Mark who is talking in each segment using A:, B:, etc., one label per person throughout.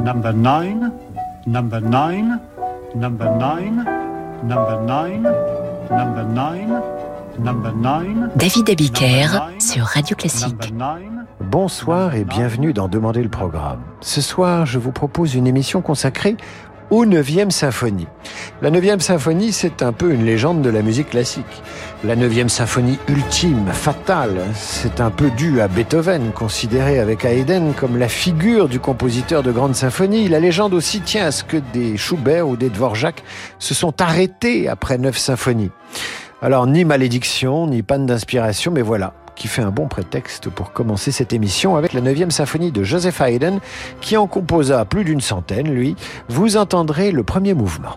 A: number 9, number 9, number 9, number 9, number 9, number 9.
B: David Abiker sur Radio Classique.
C: Bonsoir et bienvenue dans Demander le programme. Ce soir, je vous propose une émission consacrée ou 9e symphonie. La 9e symphonie, c'est un peu une légende de la musique classique. La 9e symphonie ultime, fatale, c'est un peu dû à Beethoven, considéré avec Haydn comme la figure du compositeur de grandes symphonies. La légende aussi tient à ce que des Schubert ou des Dvorak se sont arrêtés après neuf symphonies. Alors, ni malédiction, ni panne d'inspiration, mais voilà, qui fait un bon prétexte pour commencer cette émission avec la 9e symphonie de Joseph Haydn, qui en composa plus d'une centaine, lui. Vous entendrez le premier mouvement.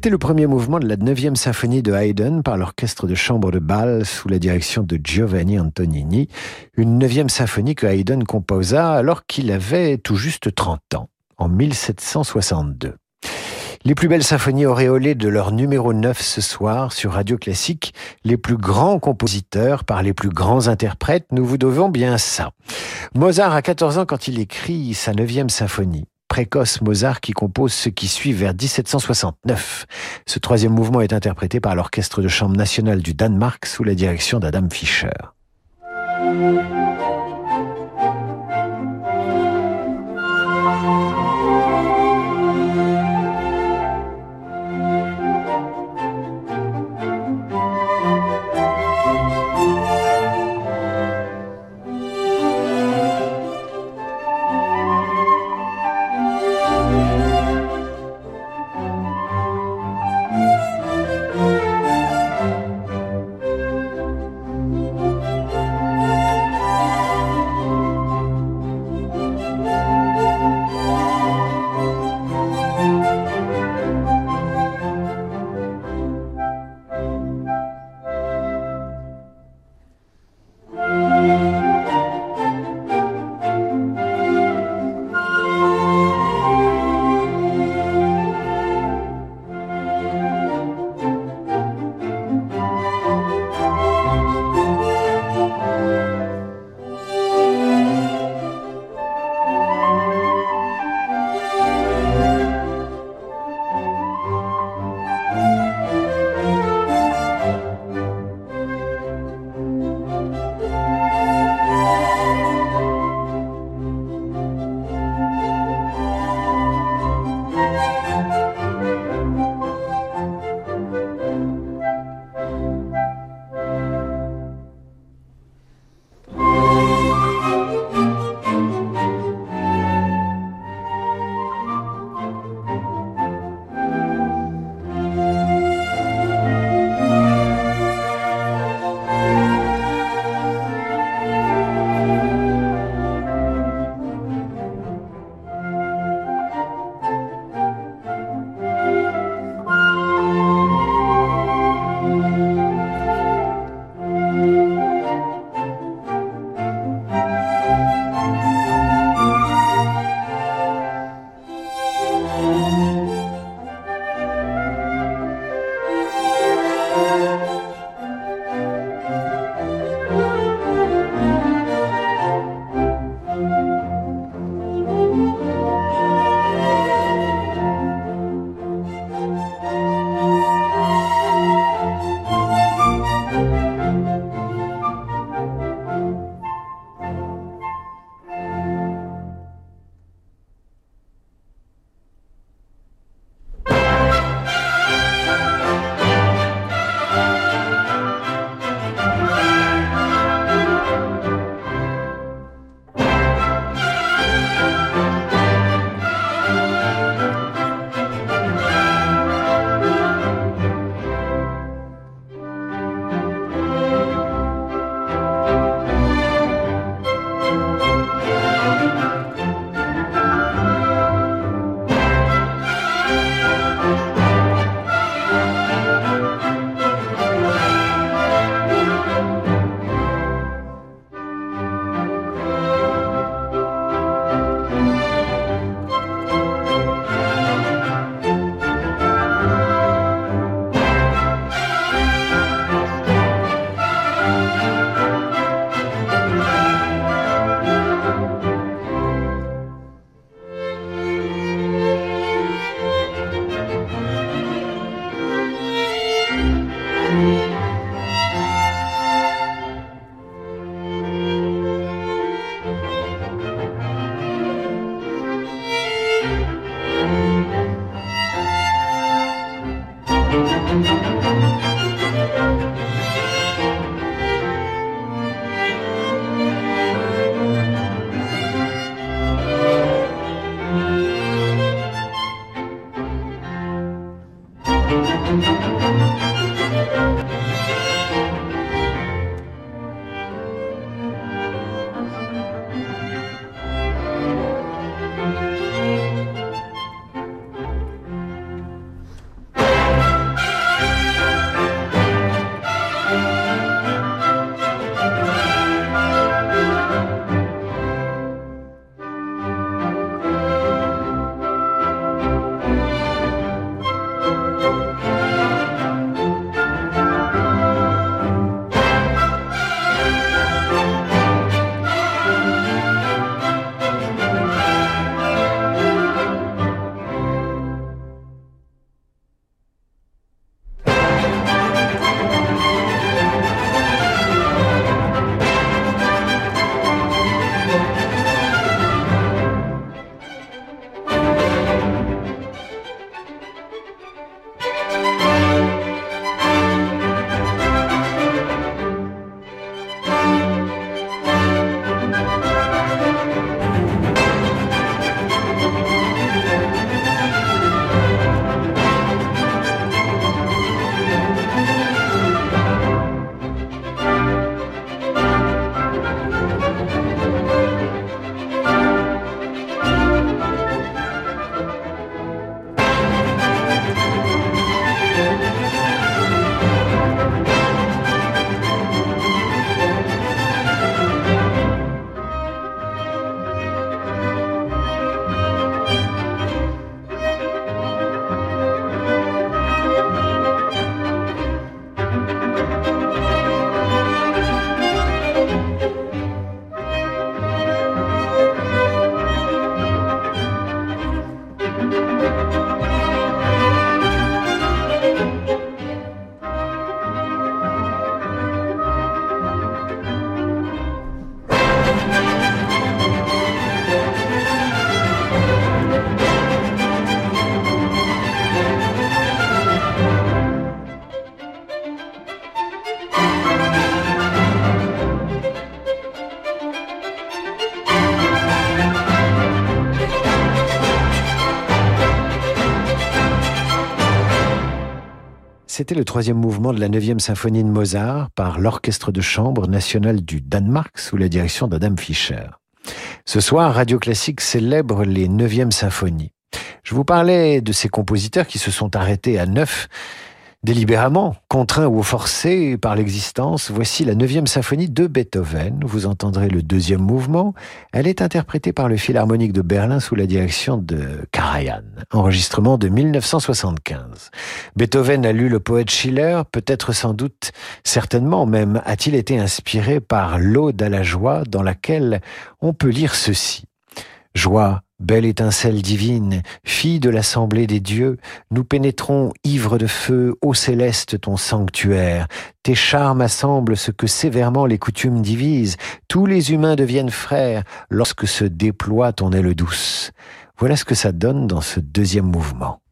C: C'était le premier mouvement de la 9e symphonie de Haydn par l'orchestre de chambre de Bâle sous la direction de Giovanni Antonini, une 9e symphonie que Haydn composa alors qu'il avait tout juste 30 ans, en 1762. Les plus belles symphonies auréolées de leur numéro 9 ce soir sur Radio Classique, les plus grands compositeurs par les plus grands interprètes, nous vous devons bien ça. Mozart a 14 ans quand il écrit sa 9e symphonie précoce Mozart qui compose ce qui suit vers 1769. Ce troisième mouvement est interprété par l'Orchestre de chambre nationale du Danemark sous la direction d'Adam Fischer. Le troisième mouvement de la neuvième symphonie de Mozart par l'Orchestre de chambre national du Danemark sous la direction d'Adam Fischer. Ce soir, Radio Classique célèbre les neuvièmes symphonies. Je vous parlais de ces compositeurs qui se sont arrêtés à neuf Délibérément, contraint ou forcé par l'existence, voici la neuvième symphonie de Beethoven. Vous entendrez le deuxième mouvement. Elle est interprétée par le Philharmonique de Berlin sous la direction de Karajan. Enregistrement de 1975. Beethoven a lu le poète Schiller, peut-être sans doute, certainement même, a-t-il été inspiré par l'Ode à la joie dans laquelle on peut lire ceci. Joie, Belle étincelle divine, fille de l'assemblée des dieux, nous pénétrons ivres de feu, ô céleste ton sanctuaire. Tes charmes assemblent ce que sévèrement les coutumes divisent. Tous les humains deviennent frères lorsque se déploie ton aile douce. Voilà ce que ça donne dans ce deuxième mouvement.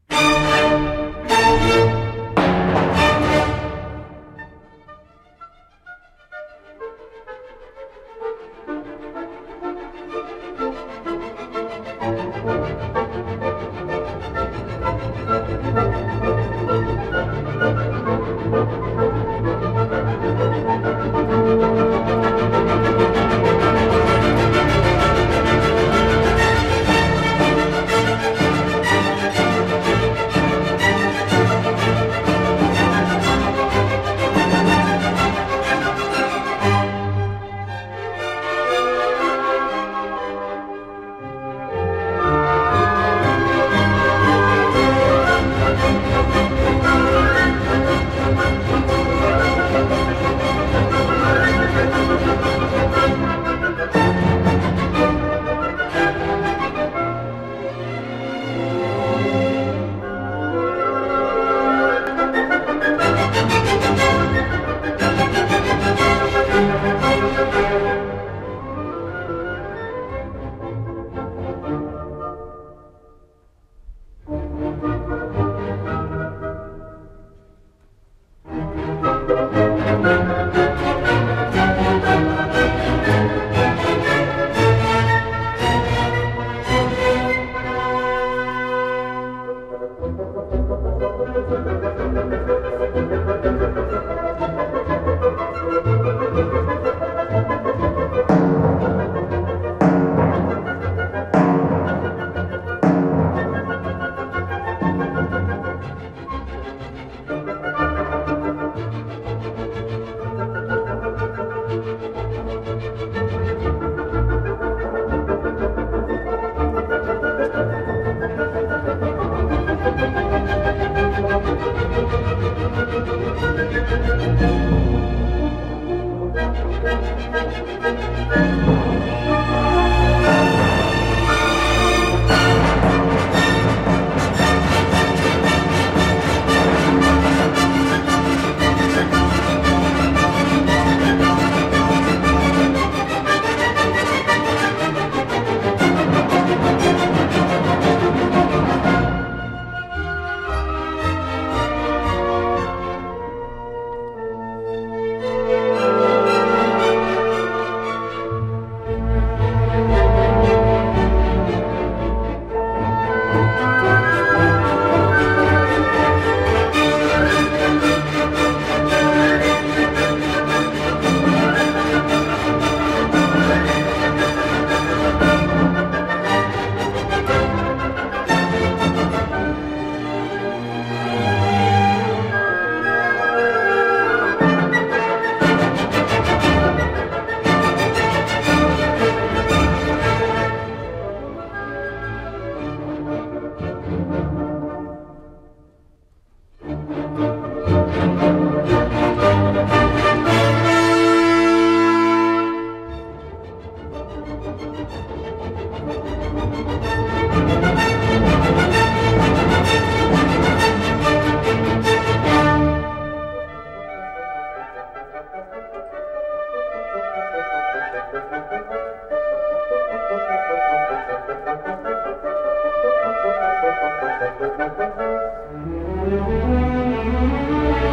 C: Thank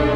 C: you.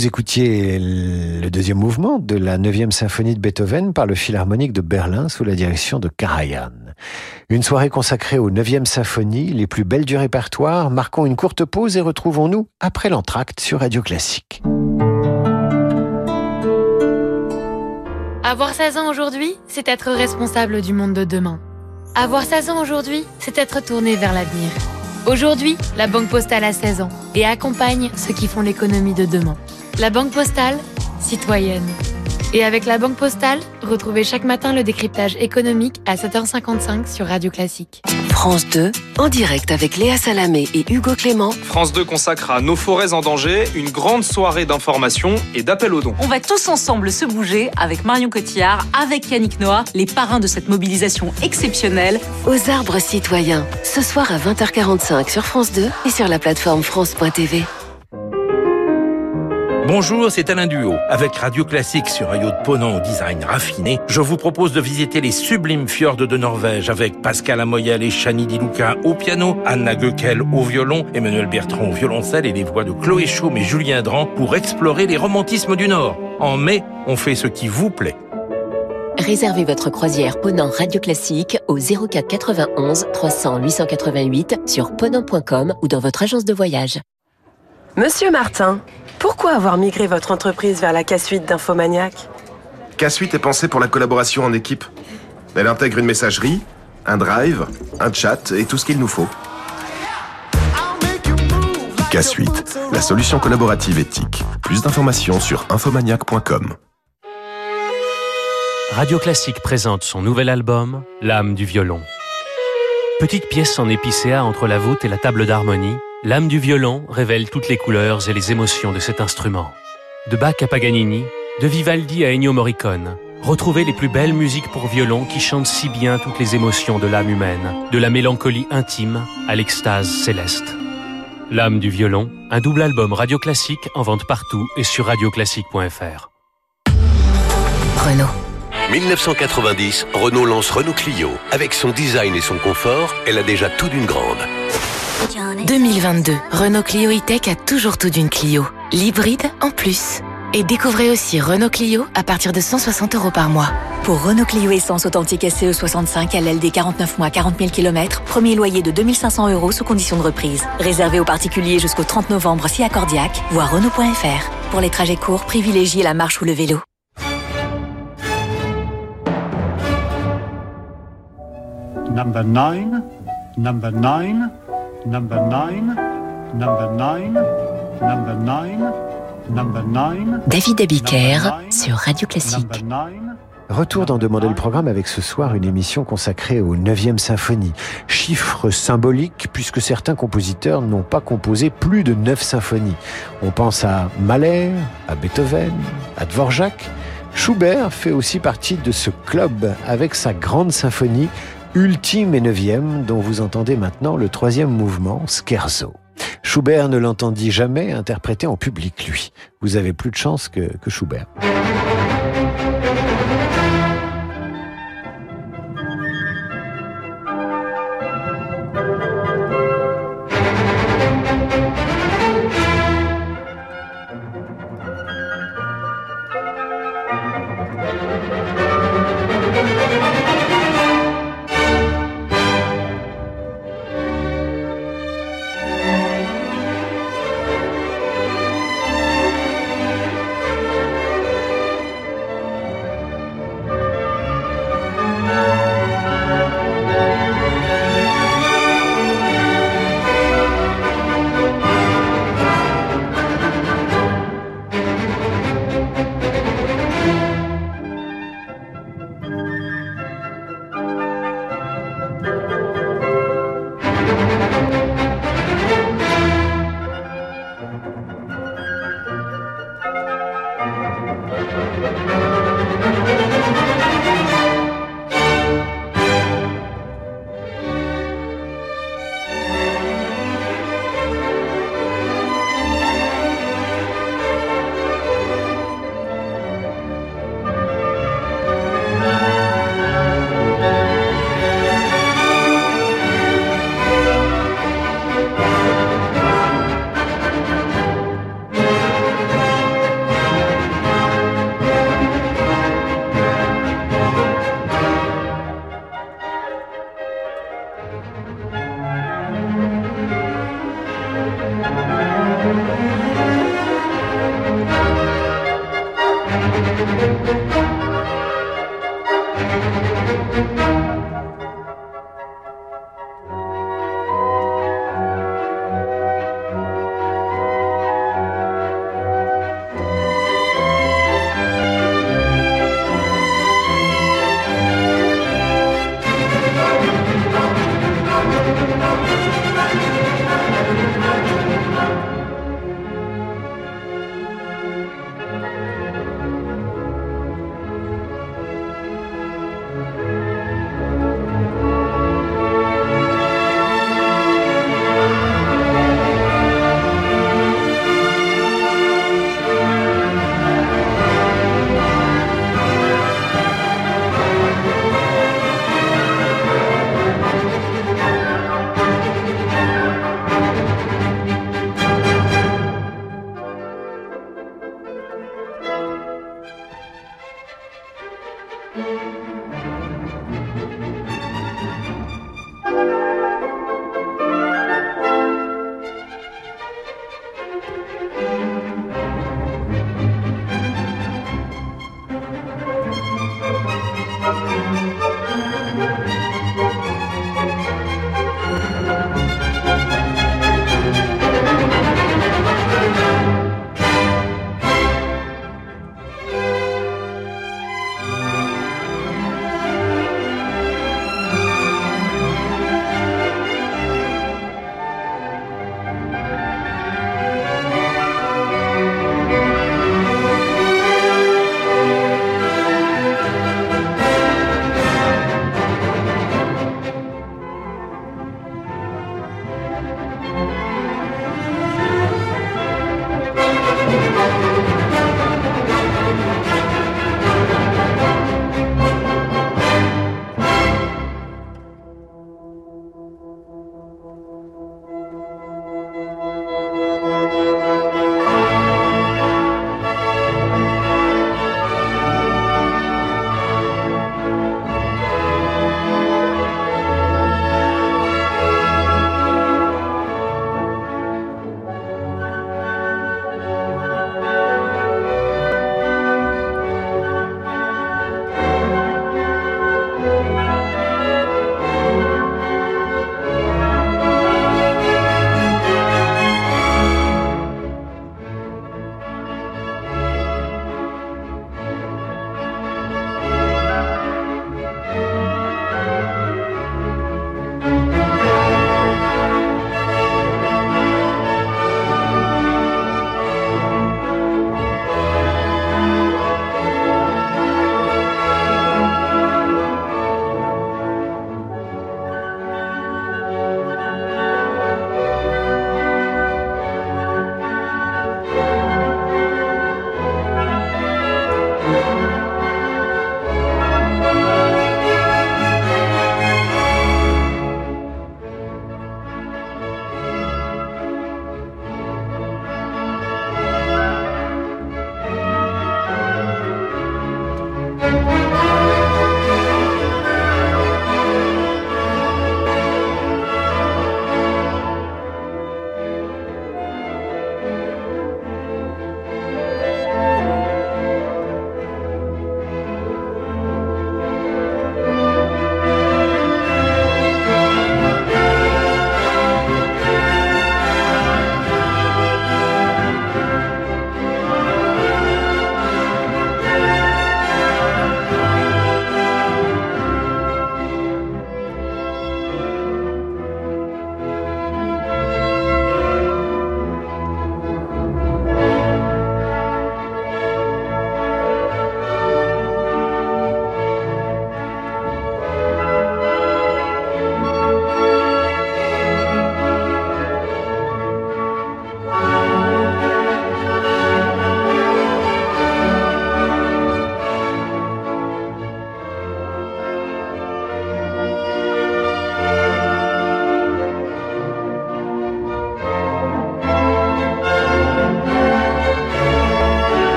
C: Vous écoutiez le deuxième mouvement de la 9e symphonie de Beethoven par le Philharmonique de Berlin sous la direction de Karajan. Une soirée consacrée aux 9e symphonie, les plus belles du répertoire. Marquons une courte pause et retrouvons-nous après l'entracte sur Radio Classique.
D: Avoir 16 ans aujourd'hui, c'est être responsable du monde de demain. Avoir 16 ans aujourd'hui, c'est être tourné vers l'avenir. Aujourd'hui, la Banque Postale a 16 ans et accompagne ceux qui font l'économie de demain. La Banque Postale, citoyenne. Et avec la Banque Postale, retrouvez chaque matin le décryptage économique à 7h55 sur Radio Classique.
B: France 2, en direct avec Léa Salamé et Hugo Clément.
E: France 2 consacre à nos forêts en danger une grande soirée d'information et d'appel aux dons.
F: On va tous ensemble se bouger avec Marion Cotillard, avec Yannick Noah, les parrains de cette mobilisation exceptionnelle.
B: Aux arbres citoyens, ce soir à 20h45 sur France 2 et sur la plateforme France.tv.
G: Bonjour, c'est Alain Duo. Avec Radio Classique sur un yacht ponant au design raffiné, je vous propose de visiter les sublimes fjords de Norvège avec Pascal Amoyel et Chani Di Luca au piano, Anna Goekel au violon, Emmanuel Bertrand au violoncelle et les voix de Chloé Chaume et Julien Dran pour explorer les romantismes du Nord. En mai, on fait ce qui vous plaît.
B: Réservez votre croisière Ponant Radio Classique au 04 91 300 888 sur ponant.com ou dans votre agence de voyage.
H: Monsieur Martin, pourquoi avoir migré votre entreprise vers la K-Suite d'Infomaniac?
I: K-Suite est pensée pour la collaboration en équipe. Elle intègre une messagerie, un drive, un chat et tout ce qu'il nous faut. K-Suite, la solution collaborative éthique. Plus d'informations sur infomaniac.com.
J: Radio Classique présente son nouvel album, L'âme du violon. Petite pièce en épicéa entre la voûte et la table d'harmonie, L'âme du violon révèle toutes les couleurs et les émotions de cet instrument. De Bach à Paganini, de Vivaldi à Ennio Morricone, retrouvez les plus belles musiques pour violon qui chantent si bien toutes les émotions de l'âme humaine, de la mélancolie intime à l'extase céleste. L'âme du violon, un double album radio classique en vente partout et sur radioclassique.fr.
K: Renault. 1990, Renault lance Renault Clio. Avec son design et son confort, elle a déjà tout d'une grande.
L: 2022, Renault Clio E-Tech a toujours tout d'une Clio. L'hybride en plus. Et découvrez aussi Renault Clio à partir de 160 euros par mois.
M: Pour Renault Clio Essence authentique SCE 65 LLD 49 mois 40 000 km, premier loyer de 2500 euros sous condition de reprise. Réservé aux particuliers jusqu'au 30 novembre si accordiaque, voire Renault.fr. Pour les trajets courts, privilégiez la marche ou le vélo.
A: Number 9, number 9, number 9, number 9, number 9, number 9.
B: David Abiker sur Radio Classique.
C: Retour dans Demander le programme avec ce soir une émission consacrée aux 9e symphonie. Chiffre symbolique puisque certains compositeurs n'ont pas composé plus de 9 symphonies. On pense à Mahler, à Beethoven, à Dvorak. Schubert fait aussi partie de ce club avec sa grande symphonie ultime et neuvième dont vous entendez maintenant le troisième mouvement, Scherzo. Schubert ne l'entendit jamais interpréter en public, lui. Vous avez plus de chance que, que Schubert.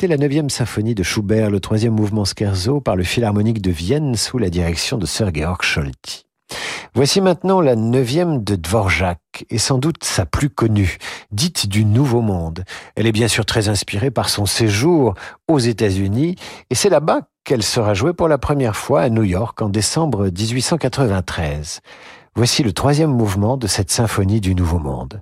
C: C'était la 9e symphonie de Schubert, le troisième mouvement scherzo par le Philharmonique de Vienne sous la direction de Sir Georg Scholti. Voici maintenant la neuvième de Dvorak, et sans doute sa plus connue, dite du Nouveau Monde. Elle est bien sûr très inspirée par son séjour aux États-Unis, et c'est là-bas qu'elle sera jouée pour la première fois à New York en décembre 1893. Voici le troisième mouvement de cette symphonie du Nouveau Monde.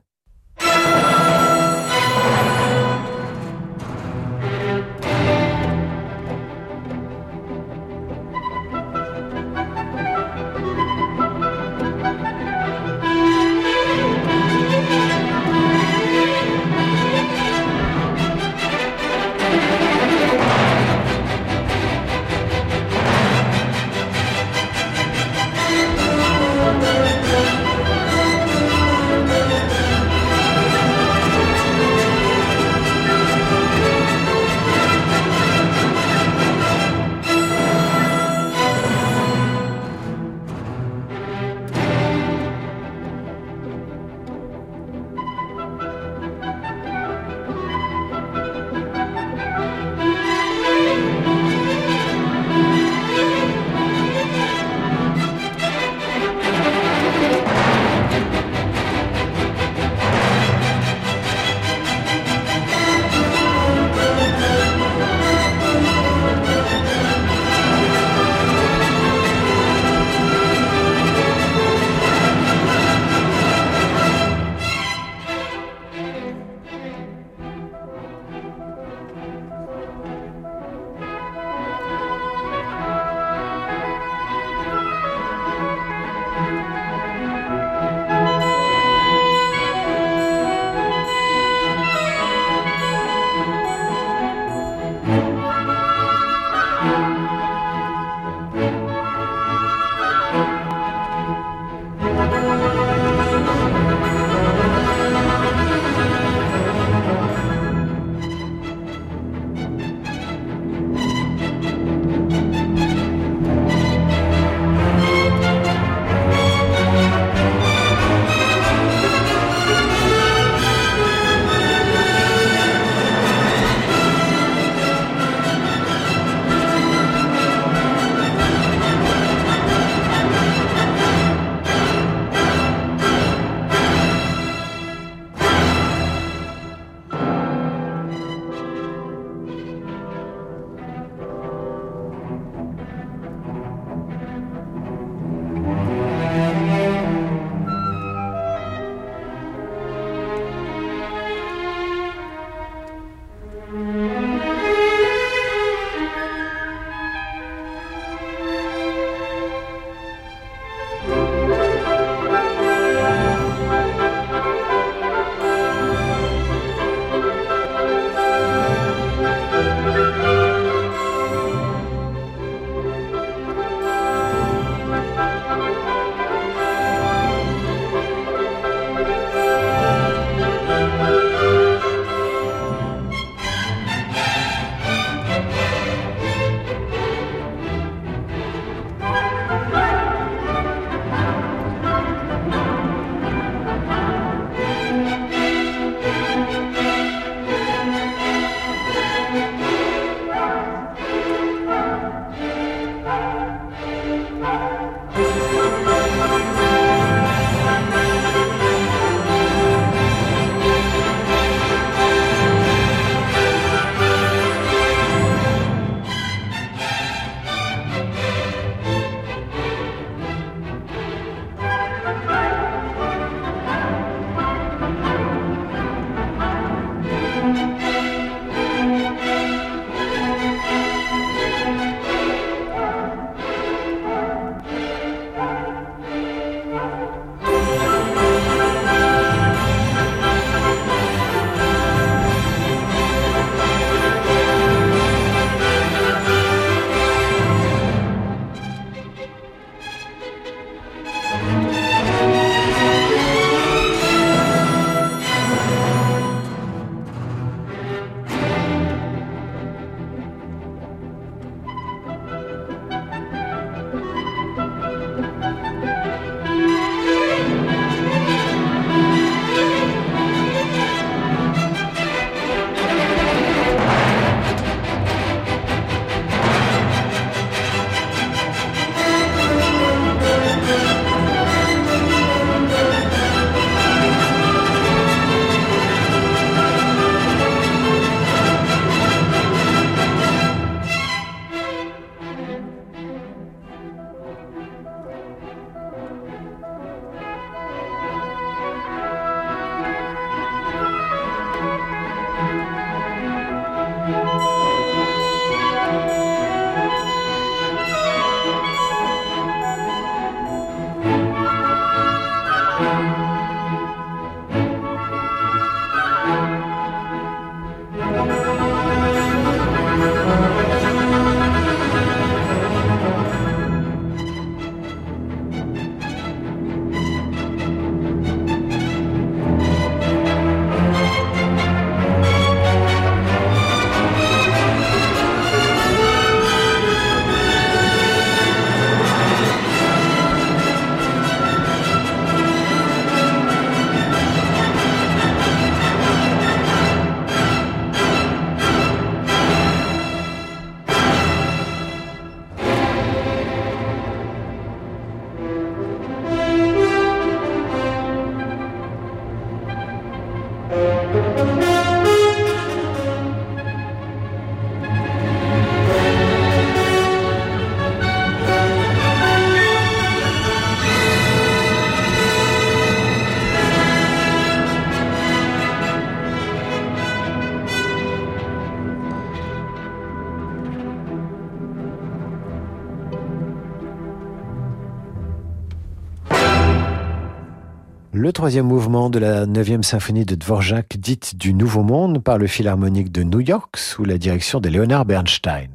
C: Troisième mouvement de la neuvième symphonie de Dvorak, dite du Nouveau Monde par le Philharmonique de New York sous la direction de Leonard Bernstein.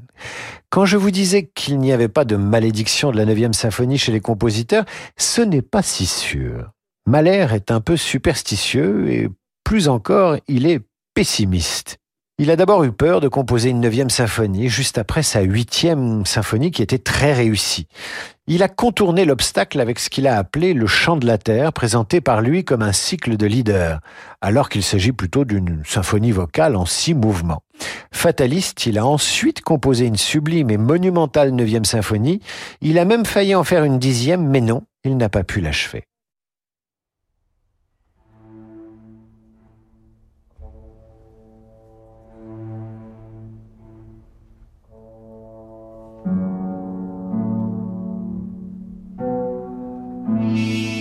C: Quand je vous disais qu'il n'y avait pas de malédiction de la neuvième symphonie chez les compositeurs, ce n'est pas si sûr. Mahler est un peu superstitieux et plus encore, il est pessimiste. Il a d'abord eu peur de composer une neuvième symphonie juste après sa huitième symphonie qui était très réussie. Il a contourné l'obstacle avec ce qu'il a appelé le chant de la terre, présenté par lui comme un cycle de leader, alors qu'il s'agit plutôt d'une symphonie vocale en six mouvements. Fataliste, il a ensuite composé une sublime et monumentale neuvième symphonie. Il a même failli en faire une dixième, mais non, il n'a pas pu l'achever. me.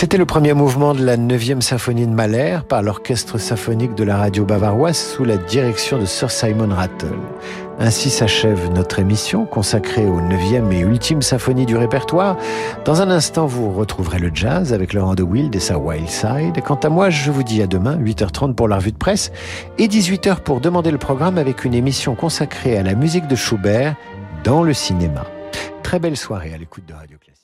C: C'était le premier mouvement de la 9e symphonie de Mahler par l'orchestre symphonique de la radio bavaroise sous la direction de Sir Simon Rattle. Ainsi s'achève notre émission consacrée aux 9e et ultime symphonie du répertoire. Dans un instant, vous retrouverez le jazz avec Laurent de Wild et sa Wild Side. Quant à moi, je vous dis à demain, 8h30 pour la revue de presse et 18h pour demander le programme avec une émission consacrée à la musique de Schubert dans le cinéma. Très belle soirée à l'écoute de Radio Classique.